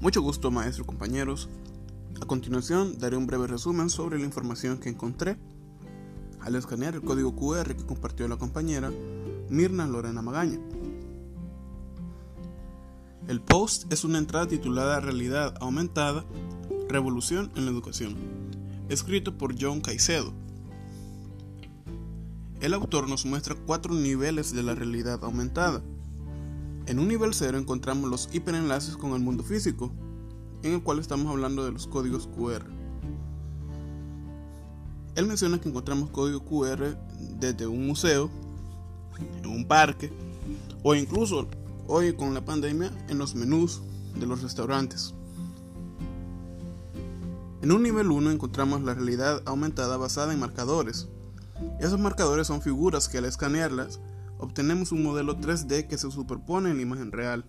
Mucho gusto maestro compañeros. A continuación daré un breve resumen sobre la información que encontré al escanear el código QR que compartió la compañera Mirna Lorena Magaña. El post es una entrada titulada Realidad Aumentada, Revolución en la Educación, escrito por John Caicedo. El autor nos muestra cuatro niveles de la realidad aumentada. En un nivel cero encontramos los hiperenlaces con el mundo físico, en el cual estamos hablando de los códigos QR. Él menciona que encontramos código QR desde un museo, en un parque o incluso hoy con la pandemia en los menús de los restaurantes. En un nivel 1 encontramos la realidad aumentada basada en marcadores. Esos marcadores son figuras que al escanearlas obtenemos un modelo 3D que se superpone en la imagen real.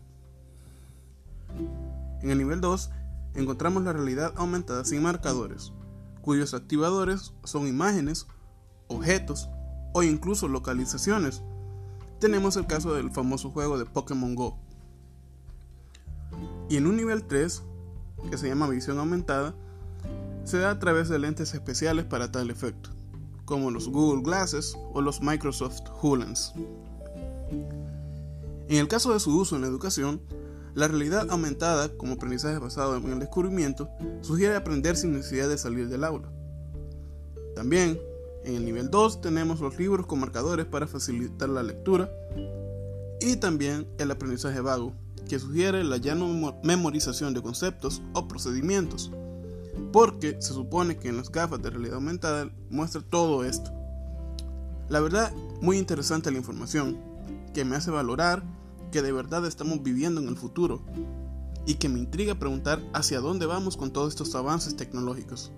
En el nivel 2 encontramos la realidad aumentada sin marcadores, cuyos activadores son imágenes, objetos o incluso localizaciones. Tenemos el caso del famoso juego de Pokémon Go. Y en un nivel 3, que se llama visión aumentada, se da a través de lentes especiales para tal efecto, como los Google Glasses o los Microsoft HoloLens. En el caso de su uso en la educación, la realidad aumentada, como aprendizaje basado en el descubrimiento, sugiere aprender sin necesidad de salir del aula. También, en el nivel 2 tenemos los libros con marcadores para facilitar la lectura y también el aprendizaje vago, que sugiere la ya no memorización de conceptos o procedimientos, porque se supone que en las gafas de realidad aumentada muestra todo esto. La verdad, muy interesante la información, que me hace valorar que de verdad estamos viviendo en el futuro y que me intriga preguntar hacia dónde vamos con todos estos avances tecnológicos.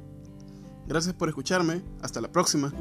Gracias por escucharme, hasta la próxima.